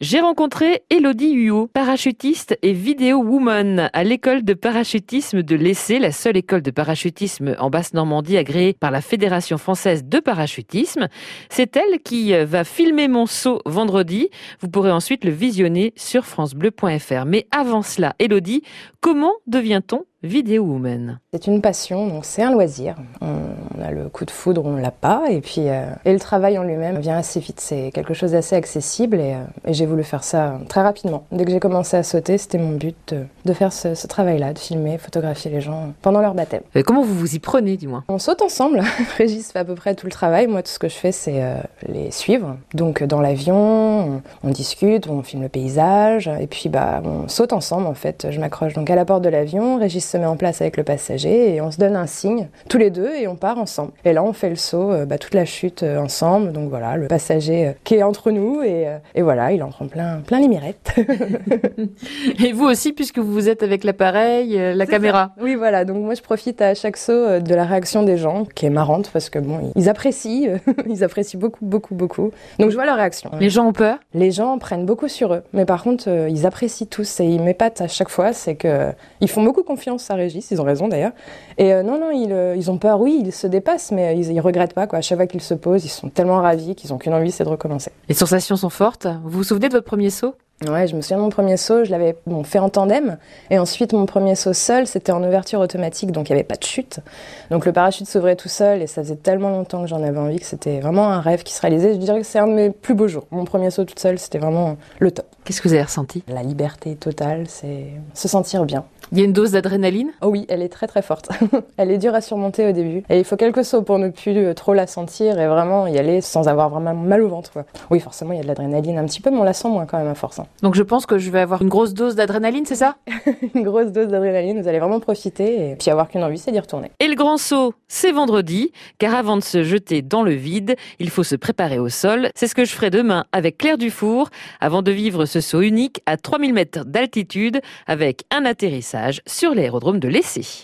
J'ai rencontré Elodie Huot, parachutiste et vidéo woman à l'école de parachutisme de l'Essai, la seule école de parachutisme en Basse-Normandie agréée par la Fédération française de parachutisme. C'est elle qui euh, va filmer mon saut vendredi. Vous pourrez ensuite le visionner sur francebleu.fr. Mais avant cela, Elodie, comment devient-on vidéo woman C'est une passion, donc c'est un loisir. On a le coup de foudre, on l'a pas, et puis euh, et le travail en lui-même vient assez vite. C'est quelque chose d'assez accessible, et, euh, et j'ai voulu faire ça très rapidement. Dès que j'ai commencé à sauter, c'était mon but de, de faire ce, ce travail-là, de filmer, photographier les gens pendant leur baptême. Et comment vous vous y prenez, du moins On saute ensemble. Régis fait à peu près tout le travail. Moi, tout ce que je fais, c'est euh, les suivre. Donc dans l'avion, on, on discute, on filme le paysage, et puis bah on saute ensemble en fait. Je m'accroche donc à la porte de l'avion, Régis se met en place avec le passager et on se donne un signe tous les deux et on part ensemble. Et là on fait le saut, euh, bah, toute la chute euh, ensemble. Donc voilà, le passager euh, qui est entre nous et, et voilà, il en prend plein, plein les mirettes. Et vous aussi, puisque vous êtes avec l'appareil, la caméra. Oui, voilà. Donc moi, je profite à chaque saut de la réaction des gens, qui est marrante parce que bon, ils apprécient, ils apprécient beaucoup, beaucoup, beaucoup. Donc je vois leur réaction. Les gens ont peur? Les gens prennent beaucoup sur eux, mais par contre, ils apprécient tous et ils m'épatent à chaque fois. C'est que ils font beaucoup confiance à Régis, ils ont raison d'ailleurs. Et euh, non, non, ils, euh, ils ont peur. Oui, ils se dépassent, mais ils, ils regrettent pas quoi. À chaque fois qu'ils se posent, ils sont tellement ravis qu'ils ont qu'une envie, c'est de recommencer. Les sensations sont fortes. Vous vous souvenez de votre premier saut? Ouais, je me souviens de mon premier saut, je l'avais bon, fait en tandem. Et ensuite, mon premier saut seul, c'était en ouverture automatique, donc il n'y avait pas de chute. Donc le parachute s'ouvrait tout seul et ça faisait tellement longtemps que j'en avais envie que c'était vraiment un rêve qui se réalisait. Je dirais que c'est un de mes plus beaux jours. Mon premier saut toute seule, c'était vraiment le top. Qu'est-ce que vous avez ressenti? La liberté totale, c'est se sentir bien. Il y a une dose d'adrénaline? Oh oui, elle est très très forte. elle est dure à surmonter au début. Et il faut quelques sauts pour ne plus euh, trop la sentir et vraiment y aller sans avoir vraiment mal au ventre. quoi. Oui, forcément, il y a de l'adrénaline un petit peu, mais on la sent moins quand même à force. Donc je pense que je vais avoir une grosse dose d'adrénaline, c'est ça? Une grosse dose d'adrénaline, vous allez vraiment profiter et puis avoir qu'une envie, c'est d'y retourner. Et le grand saut, c'est vendredi, car avant de se jeter dans le vide, il faut se préparer au sol. C'est ce que je ferai demain avec Claire Dufour, avant de vivre ce saut unique à 3000 mètres d'altitude, avec un atterrissage sur l'aérodrome de l'Essai.